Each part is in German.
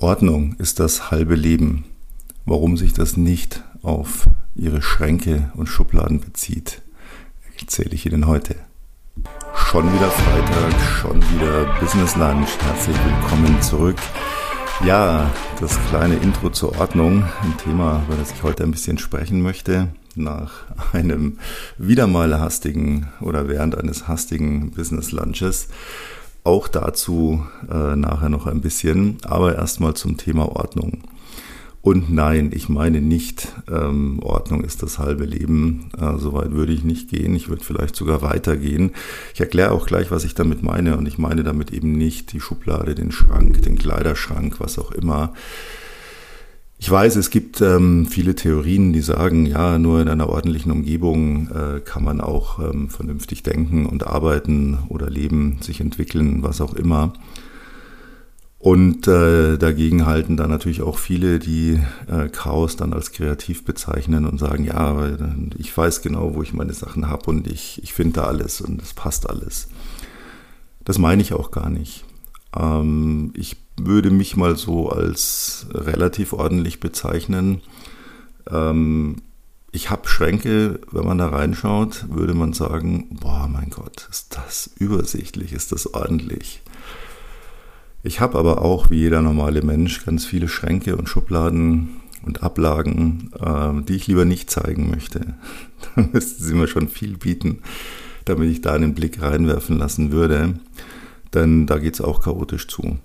Ordnung ist das halbe Leben. Warum sich das nicht auf Ihre Schränke und Schubladen bezieht, erzähle ich Ihnen heute. Schon wieder Freitag, schon wieder Business Lunch. Herzlich willkommen zurück. Ja, das kleine Intro zur Ordnung, ein Thema, über das ich heute ein bisschen sprechen möchte, nach einem wieder mal hastigen oder während eines hastigen Business Lunches. Auch dazu äh, nachher noch ein bisschen, aber erstmal zum Thema Ordnung. Und nein, ich meine nicht, ähm, Ordnung ist das halbe Leben. Äh, Soweit würde ich nicht gehen. Ich würde vielleicht sogar weitergehen. Ich erkläre auch gleich, was ich damit meine. Und ich meine damit eben nicht die Schublade, den Schrank, den Kleiderschrank, was auch immer. Ich weiß, es gibt ähm, viele Theorien, die sagen, ja, nur in einer ordentlichen Umgebung äh, kann man auch ähm, vernünftig denken und arbeiten oder leben, sich entwickeln, was auch immer. Und äh, dagegen halten dann natürlich auch viele, die äh, Chaos dann als kreativ bezeichnen und sagen, ja, ich weiß genau, wo ich meine Sachen habe und ich, ich finde da alles und es passt alles. Das meine ich auch gar nicht. Ähm, ich würde mich mal so als relativ ordentlich bezeichnen. Ähm, ich habe Schränke, wenn man da reinschaut, würde man sagen, boah, mein Gott, ist das übersichtlich, ist das ordentlich. Ich habe aber auch, wie jeder normale Mensch, ganz viele Schränke und Schubladen und Ablagen, äh, die ich lieber nicht zeigen möchte. Da müssten sie mir schon viel bieten, damit ich da einen Blick reinwerfen lassen würde. Denn da geht es auch chaotisch zu.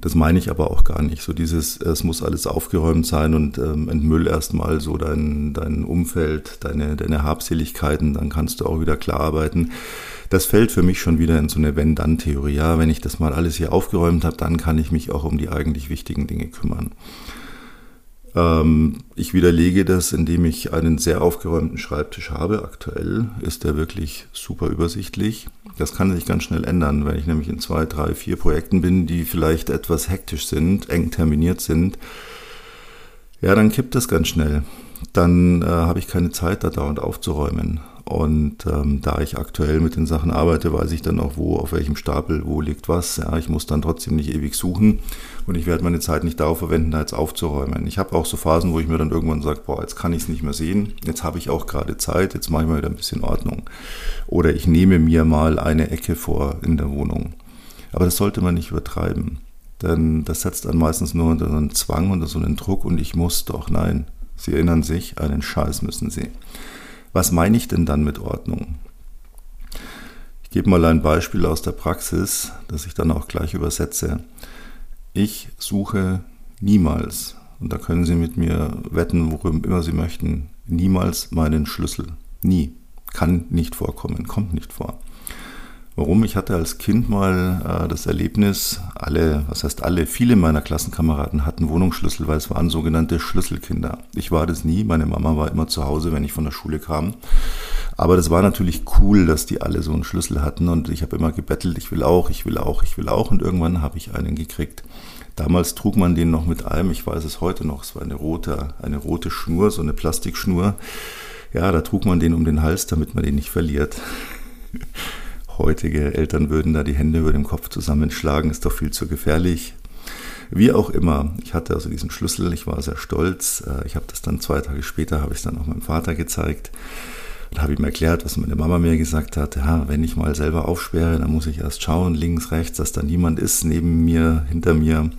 Das meine ich aber auch gar nicht. So dieses, es muss alles aufgeräumt sein und ähm, entmüll erstmal so dein, dein Umfeld, deine, deine Habseligkeiten, dann kannst du auch wieder klar arbeiten. Das fällt für mich schon wieder in so eine Wenn-Dann-Theorie. Ja, wenn ich das mal alles hier aufgeräumt habe, dann kann ich mich auch um die eigentlich wichtigen Dinge kümmern. Ähm, ich widerlege das, indem ich einen sehr aufgeräumten Schreibtisch habe. Aktuell ist der wirklich super übersichtlich. Das kann sich ganz schnell ändern, wenn ich nämlich in zwei, drei, vier Projekten bin, die vielleicht etwas hektisch sind, eng terminiert sind. Ja, dann kippt das ganz schnell. Dann äh, habe ich keine Zeit, da dauernd aufzuräumen. Und ähm, da ich aktuell mit den Sachen arbeite, weiß ich dann auch, wo, auf welchem Stapel, wo liegt was. Ja, ich muss dann trotzdem nicht ewig suchen und ich werde meine Zeit nicht darauf verwenden, da jetzt aufzuräumen. Ich habe auch so Phasen, wo ich mir dann irgendwann sage, boah, jetzt kann ich es nicht mehr sehen, jetzt habe ich auch gerade Zeit, jetzt mache ich mal wieder ein bisschen Ordnung. Oder ich nehme mir mal eine Ecke vor in der Wohnung. Aber das sollte man nicht übertreiben. Denn das setzt dann meistens nur unter so einen Zwang, unter so einen Druck und ich muss doch. Nein, Sie erinnern sich, einen Scheiß müssen Sie. Was meine ich denn dann mit Ordnung? Ich gebe mal ein Beispiel aus der Praxis, das ich dann auch gleich übersetze. Ich suche niemals, und da können Sie mit mir wetten, worüber immer Sie möchten, niemals meinen Schlüssel. Nie. Kann nicht vorkommen, kommt nicht vor. Warum? Ich hatte als Kind mal äh, das Erlebnis, alle, was heißt alle, viele meiner Klassenkameraden hatten Wohnungsschlüssel, weil es waren sogenannte Schlüsselkinder. Ich war das nie, meine Mama war immer zu Hause, wenn ich von der Schule kam. Aber das war natürlich cool, dass die alle so einen Schlüssel hatten und ich habe immer gebettelt, ich will auch, ich will auch, ich will auch und irgendwann habe ich einen gekriegt. Damals trug man den noch mit einem, ich weiß es heute noch, es war eine rote, eine rote Schnur, so eine Plastikschnur. Ja, da trug man den um den Hals, damit man den nicht verliert. Heutige Eltern würden da die Hände über dem Kopf zusammenschlagen, ist doch viel zu gefährlich. Wie auch immer, ich hatte also diesen Schlüssel, ich war sehr stolz. Äh, ich habe das dann zwei Tage später, habe ich es dann auch meinem Vater gezeigt und habe ihm erklärt, was meine Mama mir gesagt hat. Ja, wenn ich mal selber aufsperre, dann muss ich erst schauen, links, rechts, dass da niemand ist, neben mir, hinter mir,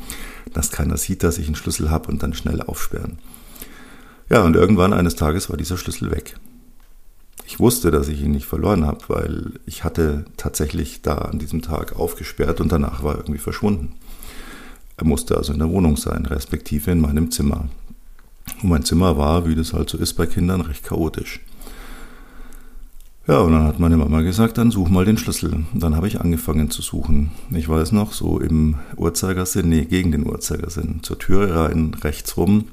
dass keiner sieht, dass ich einen Schlüssel habe und dann schnell aufsperren. Ja, und irgendwann eines Tages war dieser Schlüssel weg. Ich wusste, dass ich ihn nicht verloren habe, weil ich hatte tatsächlich da an diesem Tag aufgesperrt und danach war er irgendwie verschwunden. Er musste also in der Wohnung sein, respektive in meinem Zimmer. Und mein Zimmer war, wie das halt so ist bei Kindern, recht chaotisch. Ja, und dann hat meine Mama gesagt, dann such mal den Schlüssel. Und dann habe ich angefangen zu suchen. Ich weiß noch, so im Uhrzeigersinn, nee, gegen den Uhrzeigersinn, zur Türe rein, rechts rum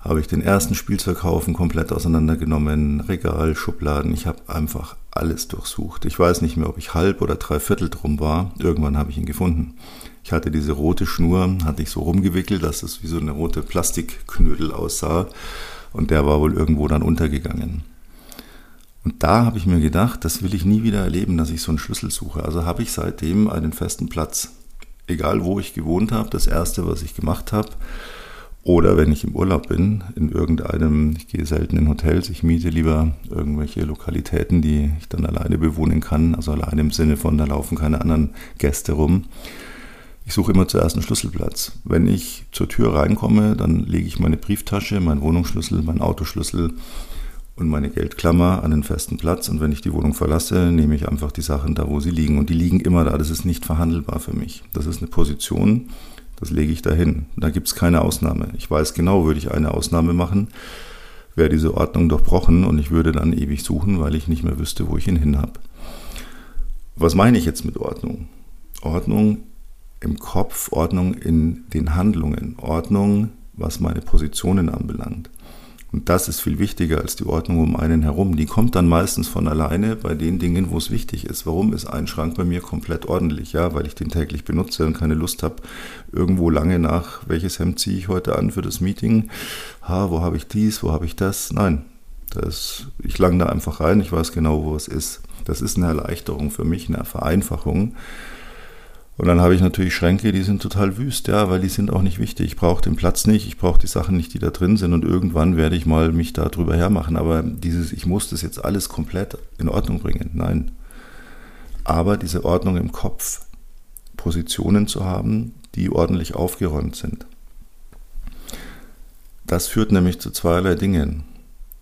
habe ich den ersten Spielzeughaufen komplett auseinandergenommen, Regal, Schubladen. Ich habe einfach alles durchsucht. Ich weiß nicht mehr, ob ich halb oder drei Viertel drum war. Irgendwann habe ich ihn gefunden. Ich hatte diese rote Schnur, hatte ich so rumgewickelt, dass es wie so eine rote Plastikknödel aussah. Und der war wohl irgendwo dann untergegangen. Und da habe ich mir gedacht, das will ich nie wieder erleben, dass ich so einen Schlüssel suche. Also habe ich seitdem einen festen Platz egal wo ich gewohnt habe, das Erste, was ich gemacht habe, oder wenn ich im Urlaub bin, in irgendeinem, ich gehe selten in Hotels, ich miete lieber irgendwelche Lokalitäten, die ich dann alleine bewohnen kann. Also alleine im Sinne von, da laufen keine anderen Gäste rum. Ich suche immer zuerst einen Schlüsselplatz. Wenn ich zur Tür reinkomme, dann lege ich meine Brieftasche, meinen Wohnungsschlüssel, meinen Autoschlüssel und meine Geldklammer an einen festen Platz. Und wenn ich die Wohnung verlasse, nehme ich einfach die Sachen da, wo sie liegen. Und die liegen immer da. Das ist nicht verhandelbar für mich. Das ist eine Position, das lege ich dahin. Da gibt es keine Ausnahme. Ich weiß genau, würde ich eine Ausnahme machen, wäre diese Ordnung durchbrochen und ich würde dann ewig suchen, weil ich nicht mehr wüsste, wo ich ihn hin habe. Was meine ich jetzt mit Ordnung? Ordnung im Kopf, Ordnung in den Handlungen, Ordnung, was meine Positionen anbelangt. Und das ist viel wichtiger als die Ordnung um einen herum. Die kommt dann meistens von alleine bei den Dingen, wo es wichtig ist. Warum ist ein Schrank bei mir komplett ordentlich? Ja, weil ich den täglich benutze und keine Lust habe, irgendwo lange nach, welches Hemd ziehe ich heute an für das Meeting? Ha, wo habe ich dies, wo habe ich das? Nein, das, ich lang da einfach rein, ich weiß genau, wo es ist. Das ist eine Erleichterung für mich, eine Vereinfachung. Und dann habe ich natürlich Schränke, die sind total wüst, ja, weil die sind auch nicht wichtig. Ich brauche den Platz nicht, ich brauche die Sachen nicht, die da drin sind und irgendwann werde ich mal mich da drüber hermachen. Aber dieses, ich muss das jetzt alles komplett in Ordnung bringen, nein. Aber diese Ordnung im Kopf, Positionen zu haben, die ordentlich aufgeräumt sind. Das führt nämlich zu zweierlei Dingen.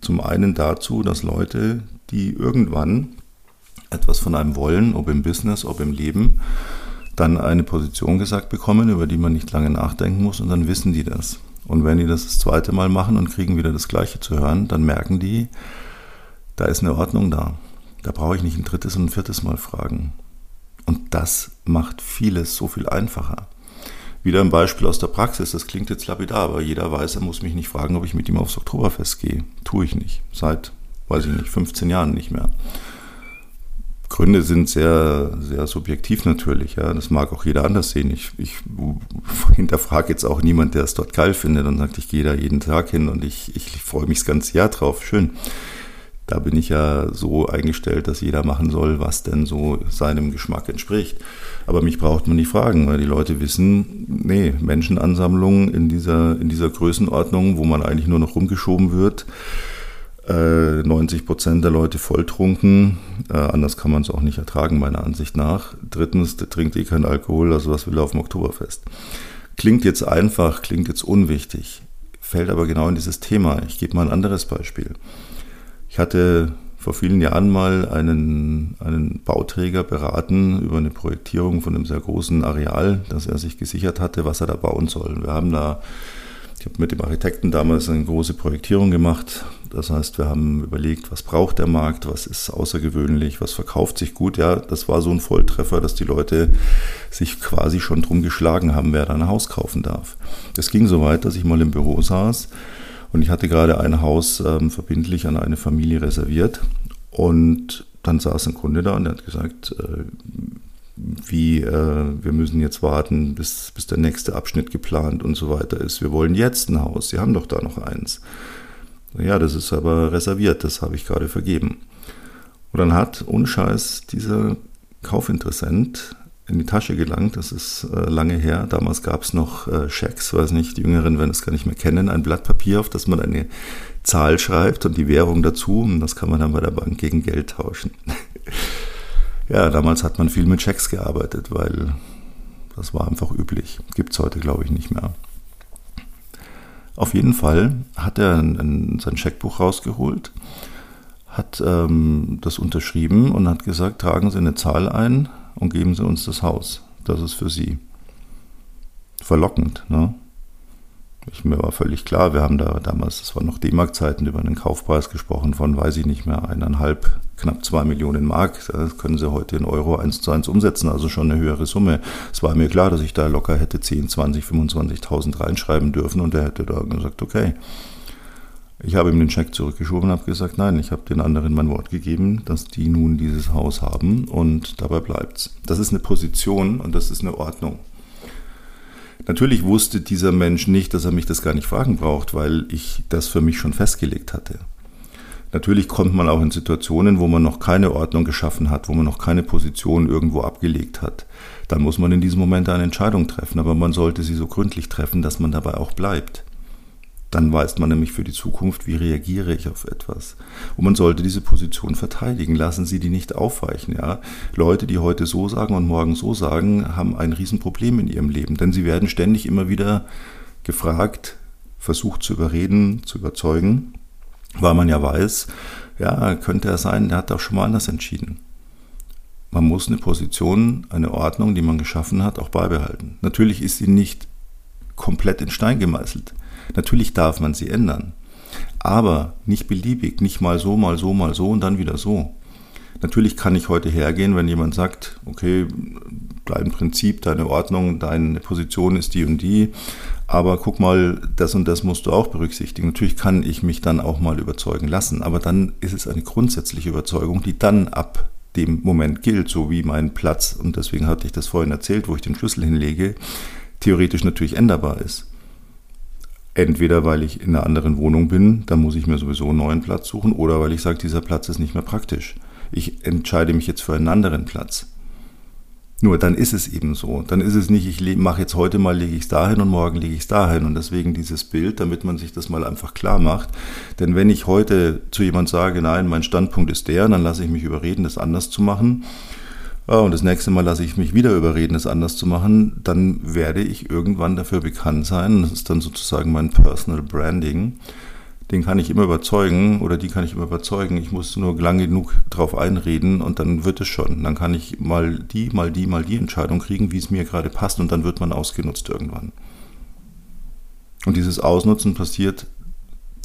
Zum einen dazu, dass Leute, die irgendwann etwas von einem wollen, ob im Business, ob im Leben, dann eine Position gesagt bekommen, über die man nicht lange nachdenken muss und dann wissen die das. Und wenn die das das zweite Mal machen und kriegen wieder das Gleiche zu hören, dann merken die, da ist eine Ordnung da. Da brauche ich nicht ein drittes und ein viertes Mal fragen. Und das macht vieles so viel einfacher. Wieder ein Beispiel aus der Praxis, das klingt jetzt lapidar, aber jeder weiß, er muss mich nicht fragen, ob ich mit ihm aufs Oktoberfest gehe. Tue ich nicht. Seit, weiß ich nicht, 15 Jahren nicht mehr. Gründe sind sehr, sehr subjektiv natürlich. Ja. Das mag auch jeder anders sehen. Ich, ich hinterfrage jetzt auch niemand, der es dort geil findet und sagt, ich gehe da jeden Tag hin und ich, ich freue mich das ganze Jahr drauf. Schön. Da bin ich ja so eingestellt, dass jeder machen soll, was denn so seinem Geschmack entspricht. Aber mich braucht man nicht fragen, weil die Leute wissen, nee, Menschenansammlungen in dieser, in dieser Größenordnung, wo man eigentlich nur noch rumgeschoben wird, 90 äh, Prozent der Leute volltrunken. Äh, anders kann man es auch nicht ertragen, meiner Ansicht nach. Drittens, der trinkt eh keinen Alkohol, also was will er auf dem Oktoberfest? Klingt jetzt einfach, klingt jetzt unwichtig, fällt aber genau in dieses Thema. Ich gebe mal ein anderes Beispiel. Ich hatte vor vielen Jahren mal einen, einen Bauträger beraten über eine Projektierung von einem sehr großen Areal, das er sich gesichert hatte, was er da bauen soll. Wir haben da ich habe mit dem Architekten damals eine große Projektierung gemacht. Das heißt, wir haben überlegt, was braucht der Markt, was ist außergewöhnlich, was verkauft sich gut. Ja, das war so ein Volltreffer, dass die Leute sich quasi schon drum geschlagen haben, wer da ein Haus kaufen darf. Das ging so weit, dass ich mal im Büro saß und ich hatte gerade ein Haus ähm, verbindlich an eine Familie reserviert. Und dann saß ein Kunde da und der hat gesagt, äh, wie äh, wir müssen jetzt warten, bis, bis der nächste Abschnitt geplant und so weiter ist. Wir wollen jetzt ein Haus, Sie haben doch da noch eins. Ja, das ist aber reserviert, das habe ich gerade vergeben. Und dann hat, ohne Scheiß, dieser Kaufinteressent in die Tasche gelangt, das ist äh, lange her, damals gab es noch äh, Schecks, weiß nicht, die Jüngeren werden es gar nicht mehr kennen, ein Blatt Papier, auf das man eine Zahl schreibt und die Währung dazu und das kann man dann bei der Bank gegen Geld tauschen. Ja, damals hat man viel mit Schecks gearbeitet, weil das war einfach üblich. Gibt es heute, glaube ich, nicht mehr. Auf jeden Fall hat er ein, ein, sein Scheckbuch rausgeholt, hat ähm, das unterschrieben und hat gesagt, tragen Sie eine Zahl ein und geben Sie uns das Haus. Das ist für Sie. Verlockend, ne? Ich, mir war völlig klar, wir haben da damals, das war noch D-Mark-Zeiten, über einen Kaufpreis gesprochen von, weiß ich nicht mehr, eineinhalb, knapp zwei Millionen Mark. Das können Sie heute in Euro eins zu eins umsetzen, also schon eine höhere Summe. Es war mir klar, dass ich da locker hätte 10, 20, 25.000 reinschreiben dürfen und er hätte da gesagt, okay. Ich habe ihm den Scheck zurückgeschoben und habe gesagt, nein, ich habe den anderen mein Wort gegeben, dass die nun dieses Haus haben und dabei bleibt's. Das ist eine Position und das ist eine Ordnung. Natürlich wusste dieser Mensch nicht, dass er mich das gar nicht fragen braucht, weil ich das für mich schon festgelegt hatte. Natürlich kommt man auch in Situationen, wo man noch keine Ordnung geschaffen hat, wo man noch keine Position irgendwo abgelegt hat. Dann muss man in diesem Moment eine Entscheidung treffen, aber man sollte sie so gründlich treffen, dass man dabei auch bleibt. Dann weiß man nämlich für die Zukunft, wie reagiere ich auf etwas. Und man sollte diese Position verteidigen. Lassen Sie die nicht aufweichen. Ja? Leute, die heute so sagen und morgen so sagen, haben ein Riesenproblem in ihrem Leben. Denn sie werden ständig immer wieder gefragt, versucht zu überreden, zu überzeugen weil man ja weiß, ja, könnte er sein, der hat auch schon mal anders entschieden. Man muss eine Position, eine Ordnung, die man geschaffen hat, auch beibehalten. Natürlich ist sie nicht komplett in Stein gemeißelt. Natürlich darf man sie ändern. Aber nicht beliebig, nicht mal so, mal so, mal so und dann wieder so. Natürlich kann ich heute hergehen, wenn jemand sagt, okay, dein Prinzip, deine Ordnung, deine Position ist die und die, aber guck mal, das und das musst du auch berücksichtigen. Natürlich kann ich mich dann auch mal überzeugen lassen, aber dann ist es eine grundsätzliche Überzeugung, die dann ab dem Moment gilt, so wie mein Platz, und deswegen hatte ich das vorhin erzählt, wo ich den Schlüssel hinlege, theoretisch natürlich änderbar ist. Entweder weil ich in einer anderen Wohnung bin, dann muss ich mir sowieso einen neuen Platz suchen, oder weil ich sage, dieser Platz ist nicht mehr praktisch. Ich entscheide mich jetzt für einen anderen Platz. Nur dann ist es eben so. Dann ist es nicht, ich mache jetzt heute mal, lege ich es dahin und morgen lege ich es dahin. Und deswegen dieses Bild, damit man sich das mal einfach klar macht. Denn wenn ich heute zu jemand sage, nein, mein Standpunkt ist der, dann lasse ich mich überreden, das anders zu machen. Und das nächste Mal lasse ich mich wieder überreden, das anders zu machen. Dann werde ich irgendwann dafür bekannt sein. Das ist dann sozusagen mein Personal Branding den kann ich immer überzeugen oder die kann ich immer überzeugen. Ich muss nur lang genug drauf einreden und dann wird es schon. Dann kann ich mal die, mal die, mal die Entscheidung kriegen, wie es mir gerade passt und dann wird man ausgenutzt irgendwann. Und dieses Ausnutzen passiert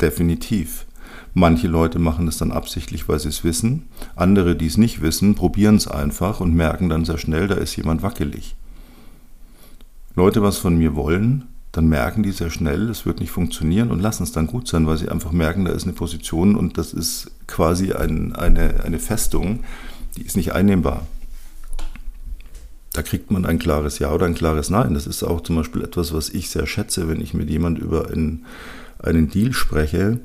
definitiv. Manche Leute machen es dann absichtlich, weil sie es wissen. Andere, die es nicht wissen, probieren es einfach und merken dann sehr schnell, da ist jemand wackelig. Leute was von mir wollen, dann merken die sehr schnell, es wird nicht funktionieren und lassen es dann gut sein, weil sie einfach merken, da ist eine Position und das ist quasi ein, eine, eine Festung, die ist nicht einnehmbar. Da kriegt man ein klares Ja oder ein klares Nein. Das ist auch zum Beispiel etwas, was ich sehr schätze, wenn ich mit jemand über einen, einen Deal spreche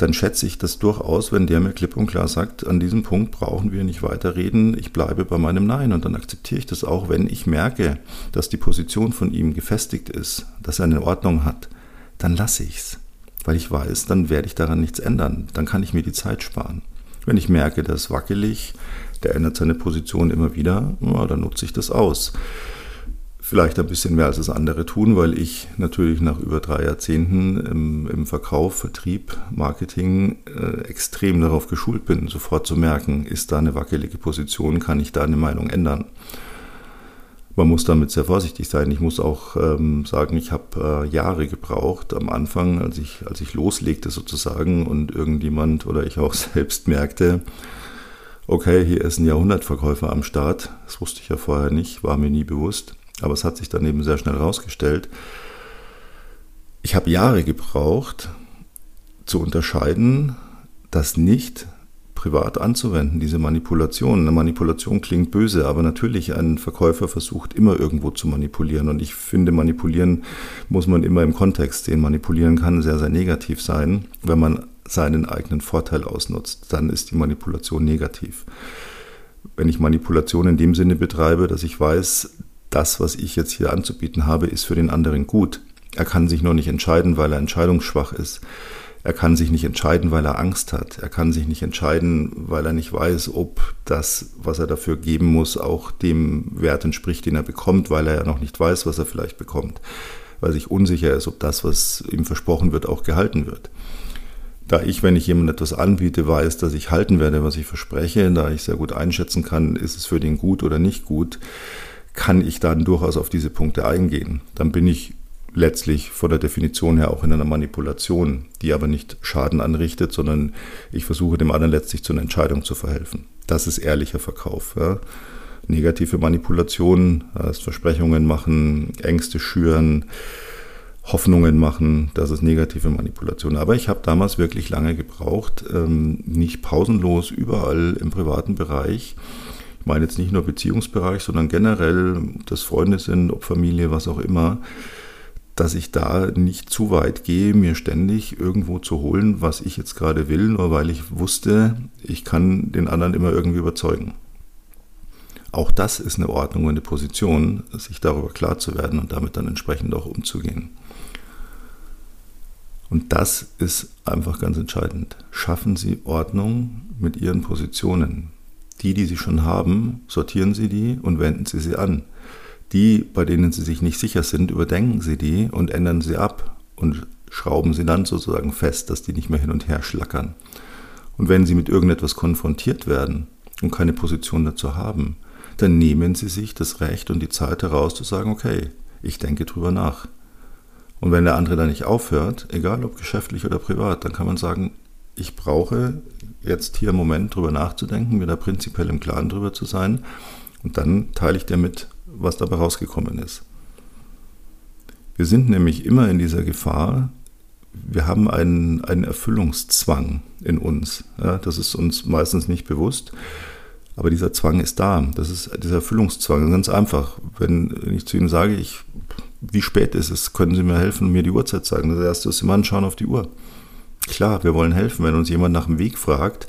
dann schätze ich das durchaus, wenn der mir klipp und klar sagt, an diesem Punkt brauchen wir nicht weiterreden, ich bleibe bei meinem Nein. Und dann akzeptiere ich das auch, wenn ich merke, dass die Position von ihm gefestigt ist, dass er eine Ordnung hat, dann lasse ich es. Weil ich weiß, dann werde ich daran nichts ändern. Dann kann ich mir die Zeit sparen. Wenn ich merke, der ist wackelig, der ändert seine Position immer wieder, ja, dann nutze ich das aus. Vielleicht ein bisschen mehr als das andere tun, weil ich natürlich nach über drei Jahrzehnten im, im Verkauf, Vertrieb, Marketing äh, extrem darauf geschult bin, sofort zu merken, ist da eine wackelige Position, kann ich da eine Meinung ändern. Man muss damit sehr vorsichtig sein. Ich muss auch ähm, sagen, ich habe äh, Jahre gebraucht am Anfang, als ich, als ich loslegte sozusagen und irgendjemand oder ich auch selbst merkte, okay, hier ist ein Jahrhundertverkäufer am Start. Das wusste ich ja vorher nicht, war mir nie bewusst aber es hat sich dann eben sehr schnell herausgestellt. Ich habe Jahre gebraucht, zu unterscheiden, das nicht privat anzuwenden, diese Manipulation. Eine Manipulation klingt böse, aber natürlich, ein Verkäufer versucht immer irgendwo zu manipulieren. Und ich finde, manipulieren muss man immer im Kontext sehen. Manipulieren kann sehr, sehr negativ sein, wenn man seinen eigenen Vorteil ausnutzt. Dann ist die Manipulation negativ. Wenn ich Manipulation in dem Sinne betreibe, dass ich weiß, das, was ich jetzt hier anzubieten habe, ist für den anderen gut. Er kann sich nur nicht entscheiden, weil er entscheidungsschwach ist. Er kann sich nicht entscheiden, weil er Angst hat. Er kann sich nicht entscheiden, weil er nicht weiß, ob das, was er dafür geben muss, auch dem Wert entspricht, den er bekommt, weil er ja noch nicht weiß, was er vielleicht bekommt. Weil sich unsicher ist, ob das, was ihm versprochen wird, auch gehalten wird. Da ich, wenn ich jemandem etwas anbiete, weiß, dass ich halten werde, was ich verspreche, da ich sehr gut einschätzen kann, ist es für den gut oder nicht gut, kann ich dann durchaus auf diese Punkte eingehen. Dann bin ich letztlich von der Definition her auch in einer Manipulation, die aber nicht Schaden anrichtet, sondern ich versuche dem anderen letztlich zu einer Entscheidung zu verhelfen. Das ist ehrlicher Verkauf. Ja. Negative Manipulation, das Versprechungen machen, Ängste schüren, Hoffnungen machen, das ist negative Manipulation. Aber ich habe damals wirklich lange gebraucht, ähm, nicht pausenlos überall im privaten Bereich ich meine jetzt nicht nur Beziehungsbereich, sondern generell, ob das Freunde sind, ob Familie, was auch immer, dass ich da nicht zu weit gehe, mir ständig irgendwo zu holen, was ich jetzt gerade will, nur weil ich wusste, ich kann den anderen immer irgendwie überzeugen. Auch das ist eine Ordnung und eine Position, sich darüber klar zu werden und damit dann entsprechend auch umzugehen. Und das ist einfach ganz entscheidend. Schaffen Sie Ordnung mit Ihren Positionen. Die, die Sie schon haben, sortieren Sie die und wenden Sie sie an. Die, bei denen Sie sich nicht sicher sind, überdenken Sie die und ändern sie ab und schrauben sie dann sozusagen fest, dass die nicht mehr hin und her schlackern. Und wenn Sie mit irgendetwas konfrontiert werden und keine Position dazu haben, dann nehmen Sie sich das Recht und die Zeit heraus zu sagen, okay, ich denke drüber nach. Und wenn der andere dann nicht aufhört, egal ob geschäftlich oder privat, dann kann man sagen, ich brauche jetzt hier einen Moment drüber nachzudenken, mir da prinzipiell im Klaren drüber zu sein. Und dann teile ich dir mit, was dabei rausgekommen ist. Wir sind nämlich immer in dieser Gefahr, wir haben einen, einen Erfüllungszwang in uns. Ja, das ist uns meistens nicht bewusst. Aber dieser Zwang ist da. Das ist dieser Erfüllungszwang. Ganz einfach. Wenn ich zu Ihnen sage, ich, wie spät ist es, können Sie mir helfen und mir die Uhrzeit sagen. Das erste ist immer anschauen auf die Uhr. Klar, wir wollen helfen. Wenn uns jemand nach dem Weg fragt,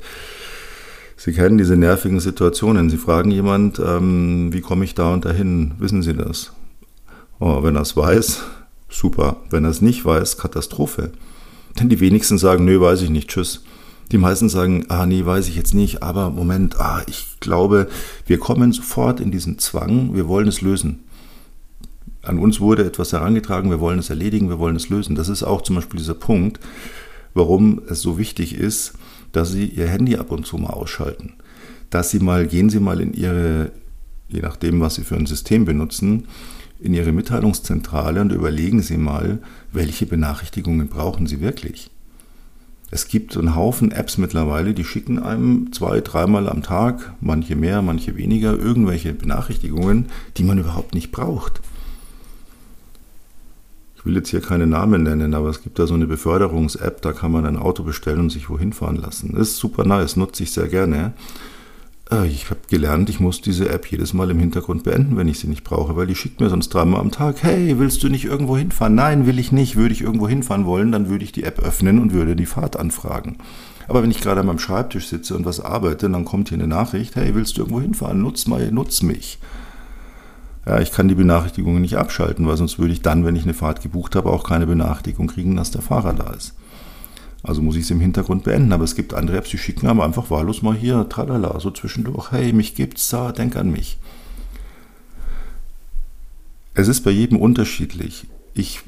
Sie kennen diese nervigen Situationen. Sie fragen jemand, ähm, wie komme ich da und dahin? Wissen Sie das? Oh, wenn er es weiß, super. Wenn er es nicht weiß, Katastrophe. Denn die wenigsten sagen, nö, weiß ich nicht, tschüss. Die meisten sagen, ah nee, weiß ich jetzt nicht, aber Moment, ah, ich glaube, wir kommen sofort in diesen Zwang, wir wollen es lösen. An uns wurde etwas herangetragen, wir wollen es erledigen, wir wollen es lösen. Das ist auch zum Beispiel dieser Punkt, warum es so wichtig ist, dass Sie Ihr Handy ab und zu mal ausschalten. Dass Sie mal, gehen Sie mal in Ihre, je nachdem, was Sie für ein System benutzen, in Ihre Mitteilungszentrale und überlegen Sie mal, welche Benachrichtigungen brauchen Sie wirklich. Es gibt einen Haufen Apps mittlerweile, die schicken einem zwei, dreimal am Tag, manche mehr, manche weniger, irgendwelche Benachrichtigungen, die man überhaupt nicht braucht. Ich will jetzt hier keine Namen nennen, aber es gibt da so eine Beförderungs-App, da kann man ein Auto bestellen und sich wohin fahren lassen. Das ist super nice, nutze ich sehr gerne. Äh, ich habe gelernt, ich muss diese App jedes Mal im Hintergrund beenden, wenn ich sie nicht brauche, weil die schickt mir sonst dreimal am Tag, hey, willst du nicht irgendwo hinfahren? Nein, will ich nicht. Würde ich irgendwo hinfahren wollen, dann würde ich die App öffnen und würde die Fahrt anfragen. Aber wenn ich gerade an meinem Schreibtisch sitze und was arbeite, dann kommt hier eine Nachricht, hey, willst du irgendwo hinfahren? Nutz mal, nutz mich. Ja, ich kann die Benachrichtigungen nicht abschalten, weil sonst würde ich dann, wenn ich eine Fahrt gebucht habe, auch keine Benachrichtigung kriegen, dass der Fahrer da ist. Also muss ich es im Hintergrund beenden. Aber es gibt andere Apps, die schicken aber einfach wahllos mal hier, tralala, so zwischendurch. Hey, mich gibt's da, denk an mich. Es ist bei jedem unterschiedlich. Ich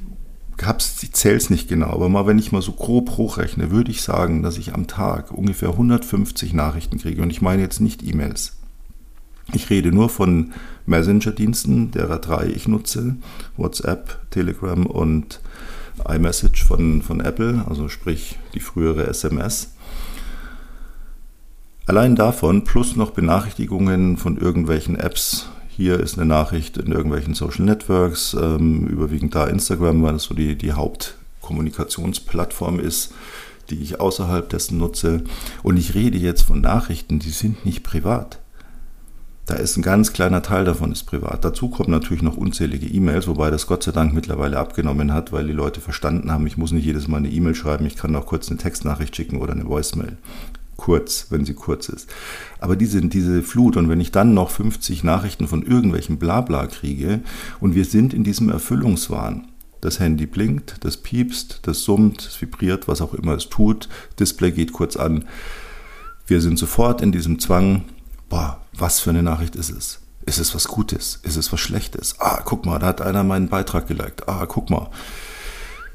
hab's, ich zähl's nicht genau, aber mal, wenn ich mal so grob hochrechne, würde ich sagen, dass ich am Tag ungefähr 150 Nachrichten kriege. Und ich meine jetzt nicht E-Mails. Ich rede nur von Messenger-Diensten, derer drei ich nutze: WhatsApp, Telegram und iMessage von, von Apple, also sprich die frühere SMS. Allein davon plus noch Benachrichtigungen von irgendwelchen Apps. Hier ist eine Nachricht in irgendwelchen Social Networks, ähm, überwiegend da Instagram, weil das so die, die Hauptkommunikationsplattform ist, die ich außerhalb dessen nutze. Und ich rede jetzt von Nachrichten, die sind nicht privat. Da ist ein ganz kleiner Teil davon ist privat. Dazu kommen natürlich noch unzählige E-Mails, wobei das Gott sei Dank mittlerweile abgenommen hat, weil die Leute verstanden haben, ich muss nicht jedes Mal eine E-Mail schreiben, ich kann auch kurz eine Textnachricht schicken oder eine Voicemail. Kurz, wenn sie kurz ist. Aber diese, diese Flut und wenn ich dann noch 50 Nachrichten von irgendwelchen Blabla kriege und wir sind in diesem Erfüllungswahn. Das Handy blinkt, das piepst, das summt, es vibriert, was auch immer es tut, Display geht kurz an. Wir sind sofort in diesem Zwang, boah, was für eine Nachricht ist es? Ist es was Gutes? Ist es was Schlechtes? Ah, guck mal, da hat einer meinen Beitrag geliked. Ah, guck mal.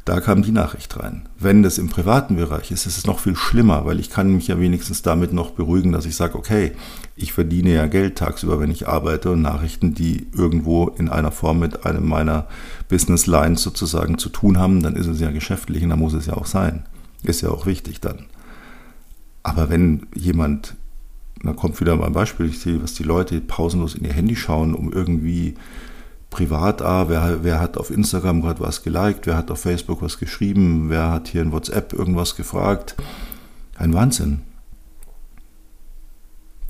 Da kam die Nachricht rein. Wenn das im privaten Bereich ist, ist es noch viel schlimmer, weil ich kann mich ja wenigstens damit noch beruhigen, dass ich sage, okay, ich verdiene ja Geld tagsüber, wenn ich arbeite und Nachrichten, die irgendwo in einer Form mit einem meiner Business Lines sozusagen zu tun haben, dann ist es ja geschäftlich und dann muss es ja auch sein. Ist ja auch wichtig dann. Aber wenn jemand da kommt wieder mal ein Beispiel, ich sehe, was die Leute pausenlos in ihr Handy schauen, um irgendwie privat, ah, wer, wer hat auf Instagram gerade was geliked, wer hat auf Facebook was geschrieben, wer hat hier in WhatsApp irgendwas gefragt. Ein Wahnsinn.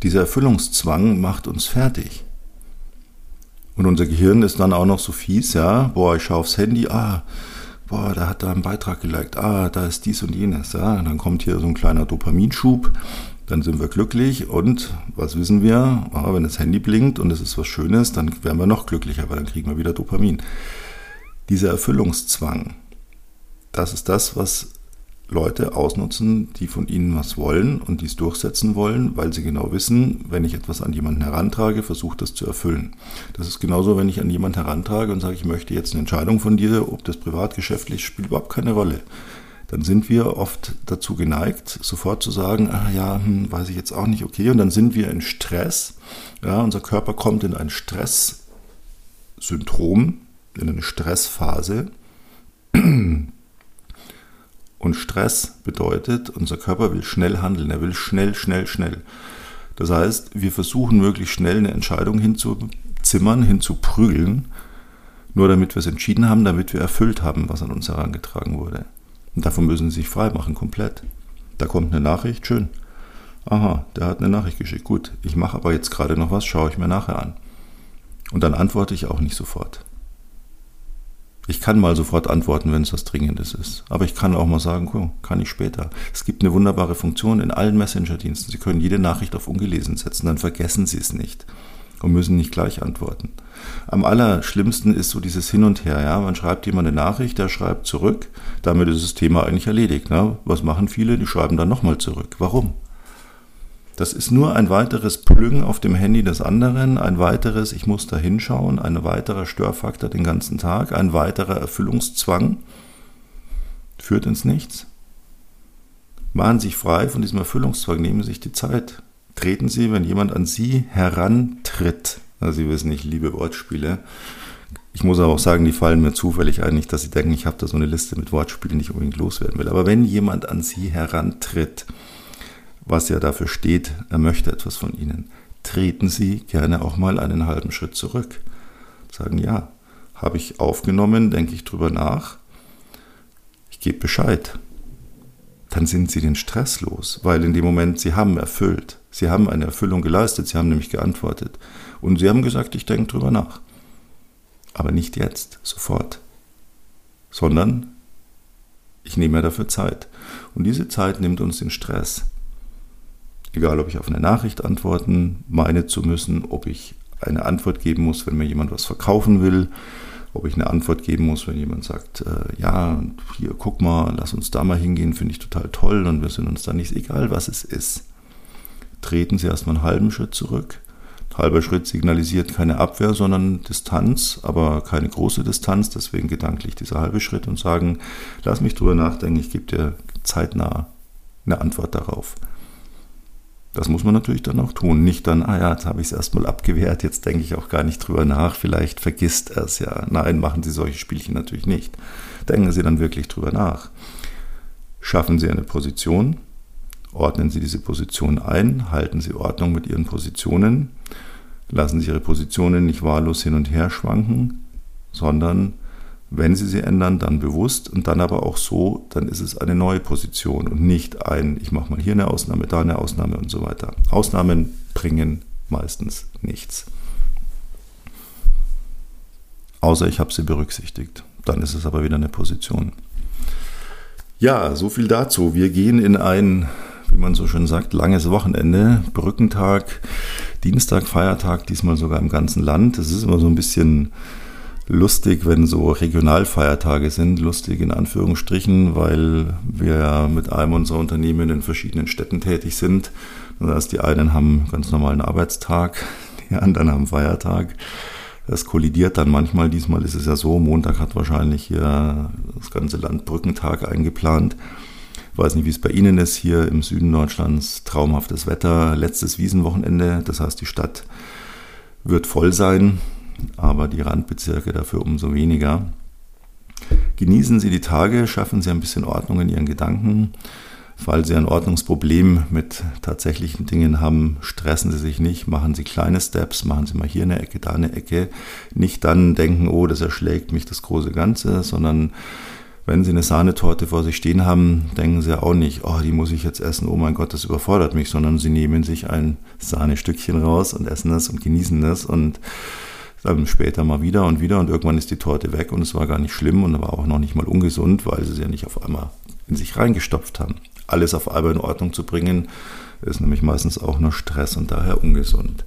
Dieser Erfüllungszwang macht uns fertig. Und unser Gehirn ist dann auch noch so fies, ja, boah, ich schaue aufs Handy, ah, boah, da hat da einen Beitrag geliked, ah, da ist dies und jenes, ja, und dann kommt hier so ein kleiner Dopaminschub, dann sind wir glücklich und was wissen wir, ah, wenn das Handy blinkt und es ist was Schönes, dann werden wir noch glücklicher, weil dann kriegen wir wieder Dopamin. Dieser Erfüllungszwang, das ist das, was Leute ausnutzen, die von ihnen was wollen und dies durchsetzen wollen, weil sie genau wissen, wenn ich etwas an jemanden herantrage, versucht das zu erfüllen. Das ist genauso, wenn ich an jemanden herantrage und sage, ich möchte jetzt eine Entscheidung von dir, ob das privatgeschäftlich spielt überhaupt keine Rolle. Dann sind wir oft dazu geneigt, sofort zu sagen, ah ja, hm, weiß ich jetzt auch nicht, okay, und dann sind wir in Stress. Ja, unser Körper kommt in ein Stresssyndrom, in eine Stressphase. Und Stress bedeutet, unser Körper will schnell handeln, er will schnell, schnell, schnell. Das heißt, wir versuchen möglichst schnell eine Entscheidung hinzuzimmern, hinzuprügeln, nur damit wir es entschieden haben, damit wir erfüllt haben, was an uns herangetragen wurde. Und davon müssen sie sich frei machen, komplett. Da kommt eine Nachricht, schön. Aha, der hat eine Nachricht geschickt. Gut, ich mache aber jetzt gerade noch was, schaue ich mir nachher an. Und dann antworte ich auch nicht sofort. Ich kann mal sofort antworten, wenn es was Dringendes ist. Aber ich kann auch mal sagen, cool, kann ich später. Es gibt eine wunderbare Funktion in allen Messenger-Diensten. Sie können jede Nachricht auf ungelesen setzen, dann vergessen Sie es nicht und müssen nicht gleich antworten. Am allerschlimmsten ist so dieses Hin und Her. Ja? Man schreibt jemand eine Nachricht, der schreibt zurück. Damit ist das Thema eigentlich erledigt. Ne? Was machen viele? Die schreiben dann nochmal zurück. Warum? Das ist nur ein weiteres Plügen auf dem Handy des anderen, ein weiteres, ich muss da hinschauen, ein weiterer Störfaktor den ganzen Tag, ein weiterer Erfüllungszwang. Führt ins Nichts. Machen Sie sich frei von diesem Erfüllungszwang, nehmen Sie sich die Zeit. Treten Sie, wenn jemand an Sie herantritt. Also Sie wissen, ich liebe Wortspiele. Ich muss aber auch sagen, die fallen mir zufällig ein, nicht, dass Sie denken, ich habe da so eine Liste mit Wortspielen, die ich unbedingt loswerden will. Aber wenn jemand an Sie herantritt, was ja dafür steht, er möchte etwas von Ihnen. Treten Sie gerne auch mal einen halben Schritt zurück. Sagen, ja, habe ich aufgenommen, denke ich drüber nach, ich gebe Bescheid. Dann sind Sie den Stress los, weil in dem Moment Sie haben erfüllt. Sie haben eine Erfüllung geleistet, Sie haben nämlich geantwortet. Und Sie haben gesagt, ich denke drüber nach. Aber nicht jetzt, sofort. Sondern ich nehme mir dafür Zeit. Und diese Zeit nimmt uns den Stress. Egal, ob ich auf eine Nachricht antworten meine zu müssen, ob ich eine Antwort geben muss, wenn mir jemand was verkaufen will, ob ich eine Antwort geben muss, wenn jemand sagt, äh, ja, hier, guck mal, lass uns da mal hingehen, finde ich total toll und wir sind uns da nicht, egal was es ist. Treten Sie erstmal einen halben Schritt zurück. Ein halber Schritt signalisiert keine Abwehr, sondern Distanz, aber keine große Distanz, deswegen gedanklich dieser halbe Schritt und sagen, lass mich drüber nachdenken, ich gebe dir zeitnah eine Antwort darauf. Das muss man natürlich dann auch tun. Nicht dann, ah ja, jetzt habe ich es erstmal abgewehrt, jetzt denke ich auch gar nicht drüber nach, vielleicht vergisst er es ja. Nein, machen Sie solche Spielchen natürlich nicht. Denken Sie dann wirklich drüber nach. Schaffen Sie eine Position, ordnen Sie diese Position ein, halten Sie Ordnung mit Ihren Positionen, lassen Sie Ihre Positionen nicht wahllos hin und her schwanken, sondern wenn Sie sie ändern, dann bewusst und dann aber auch so, dann ist es eine neue Position und nicht ein, ich mache mal hier eine Ausnahme, da eine Ausnahme und so weiter. Ausnahmen bringen meistens nichts. Außer ich habe sie berücksichtigt. Dann ist es aber wieder eine Position. Ja, so viel dazu. Wir gehen in ein, wie man so schön sagt, langes Wochenende. Brückentag, Dienstag, Feiertag, diesmal sogar im ganzen Land. Es ist immer so ein bisschen lustig, wenn so Regionalfeiertage sind, lustig in Anführungsstrichen, weil wir mit einem unserer Unternehmen in verschiedenen Städten tätig sind. Das heißt, die einen haben ganz normalen Arbeitstag, die anderen haben Feiertag. Das kollidiert dann manchmal. Diesmal ist es ja so, Montag hat wahrscheinlich hier das ganze Land Brückentag eingeplant. Ich weiß nicht, wie es bei Ihnen ist. Hier im Süden Deutschlands traumhaftes Wetter, letztes Wiesenwochenende. Das heißt, die Stadt wird voll sein aber die Randbezirke dafür umso weniger. Genießen Sie die Tage, schaffen Sie ein bisschen Ordnung in Ihren Gedanken. Falls Sie ein Ordnungsproblem mit tatsächlichen Dingen haben, stressen Sie sich nicht, machen Sie kleine Steps, machen Sie mal hier eine Ecke, da eine Ecke. Nicht dann denken, oh, das erschlägt mich das große Ganze, sondern wenn Sie eine Sahnetorte vor sich stehen haben, denken Sie auch nicht, oh, die muss ich jetzt essen, oh mein Gott, das überfordert mich, sondern Sie nehmen sich ein Sahnestückchen raus und essen es und genießen es und Dann später mal wieder und wieder und irgendwann ist die Torte weg und es war gar nicht schlimm und war auch noch nicht mal ungesund, weil sie sie ja nicht auf einmal in sich reingestopft haben. Alles auf einmal in Ordnung zu bringen, ist nämlich meistens auch nur Stress und daher ungesund.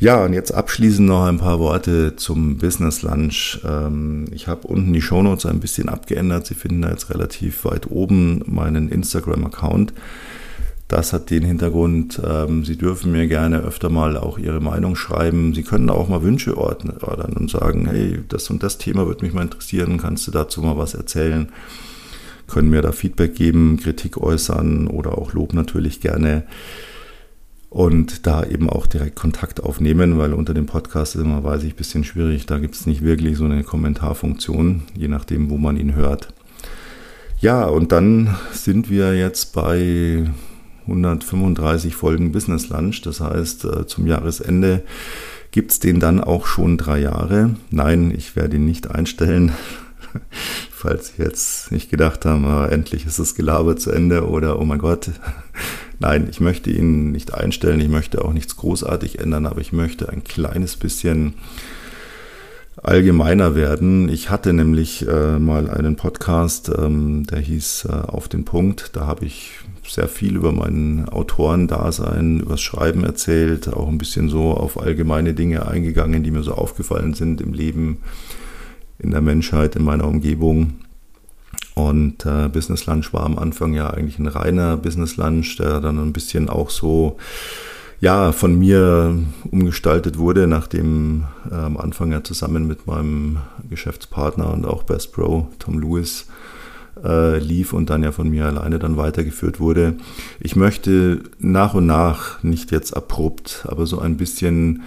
Ja, und jetzt abschließend noch ein paar Worte zum Business Lunch. Ähm, ich habe unten die Shownotes ein bisschen abgeändert. Sie finden da jetzt relativ weit oben meinen Instagram-Account. Das hat den Hintergrund, ähm, Sie dürfen mir gerne öfter mal auch Ihre Meinung schreiben. Sie können auch mal Wünsche ordnen und sagen, hey, das und das Thema würde mich mal interessieren, kannst du dazu mal was erzählen? Können mir da Feedback geben, Kritik äußern oder auch Lob natürlich gerne und da eben auch direkt Kontakt aufnehmen, weil unter dem Podcast ist immer, weiß ich, ein bisschen schwierig. Da gibt es nicht wirklich so eine Kommentarfunktion, je nachdem, wo man ihn hört. Ja, und dann sind wir jetzt bei 135 Folgen Business Lunch. Das heißt, äh, zum Jahresende gibt es den dann auch schon drei Jahre. Nein, ich werde ihn nicht einstellen. Falls Sie jetzt nicht gedacht haben, endlich ist das Gelaber zu Ende oder oh mein Gott, Nein, ich möchte ihn nicht einstellen, ich möchte auch nichts großartig ändern, aber ich möchte ein kleines bisschen allgemeiner werden. Ich hatte nämlich äh, mal einen Podcast, ähm, der hieß äh, Auf den Punkt. Da habe ich sehr viel über mein Autorendasein, übers Schreiben erzählt, auch ein bisschen so auf allgemeine Dinge eingegangen, die mir so aufgefallen sind im Leben, in der Menschheit, in meiner Umgebung. Und äh, Business Lunch war am Anfang ja eigentlich ein reiner Business Lunch, der dann ein bisschen auch so ja, von mir umgestaltet wurde, nachdem äh, am Anfang ja zusammen mit meinem Geschäftspartner und auch Best Pro Tom Lewis äh, lief und dann ja von mir alleine dann weitergeführt wurde. Ich möchte nach und nach, nicht jetzt abrupt, aber so ein bisschen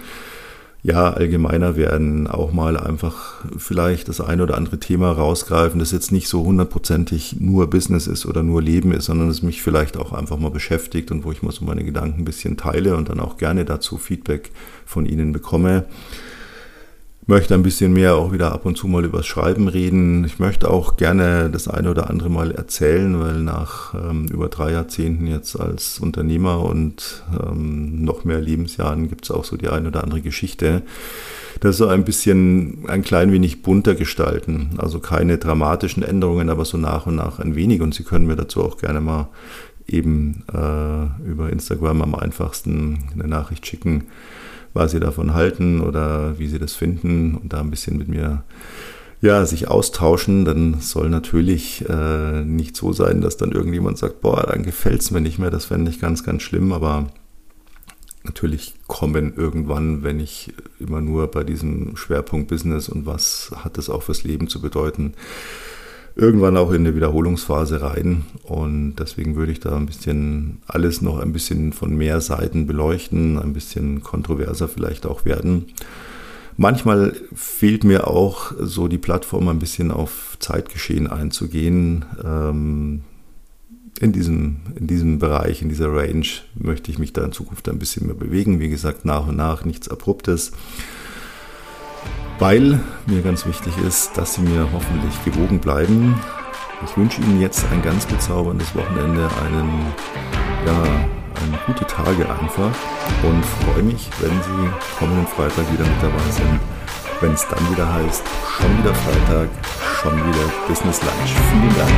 ja, allgemeiner werden, auch mal einfach vielleicht das eine oder andere Thema rausgreifen, das jetzt nicht so hundertprozentig nur Business ist oder nur Leben ist, sondern es mich vielleicht auch einfach mal beschäftigt und wo ich mal so meine Gedanken ein bisschen teile und dann auch gerne dazu Feedback von Ihnen bekomme möchte ein bisschen mehr auch wieder ab und zu mal übers Schreiben reden. Ich möchte auch gerne das eine oder andere mal erzählen, weil nach ähm, über drei Jahrzehnten jetzt als Unternehmer und ähm, noch mehr Lebensjahren gibt es auch so die eine oder andere Geschichte. Das so ein bisschen, ein klein wenig bunter gestalten. Also keine dramatischen Änderungen, aber so nach und nach ein wenig. Und Sie können mir dazu auch gerne mal eben äh, über Instagram am einfachsten eine Nachricht schicken was sie davon halten oder wie sie das finden und da ein bisschen mit mir ja, sich austauschen, dann soll natürlich äh, nicht so sein, dass dann irgendjemand sagt, boah, dann gefällt es mir nicht mehr, das fände ich ganz, ganz schlimm, aber natürlich kommen irgendwann, wenn ich immer nur bei diesem Schwerpunkt Business und was hat es auch fürs Leben zu bedeuten, irgendwann auch in eine Wiederholungsphase rein. Und deswegen würde ich da ein bisschen alles noch ein bisschen von mehr Seiten beleuchten, ein bisschen kontroverser vielleicht auch werden. Manchmal fehlt mir auch so die Plattform ein bisschen auf Zeitgeschehen einzugehen. Ähm, in diesem, in diesem Bereich, in dieser Range möchte ich mich da in Zukunft ein bisschen mehr bewegen. Wie gesagt, nach und nach nichts Abruptes weil mir ganz wichtig ist, dass Sie mir hoffentlich gewogen bleiben. Ich wünsche Ihnen jetzt ein ganz bezauberndes Wochenende, einen, ja, eine gute Tage einfach und freue mich, wenn Sie kommenden Freitag wieder mit dabei sind, wenn es dann wieder heißt, schon wieder Freitag, schon wieder Business Lunch. Vielen Dank.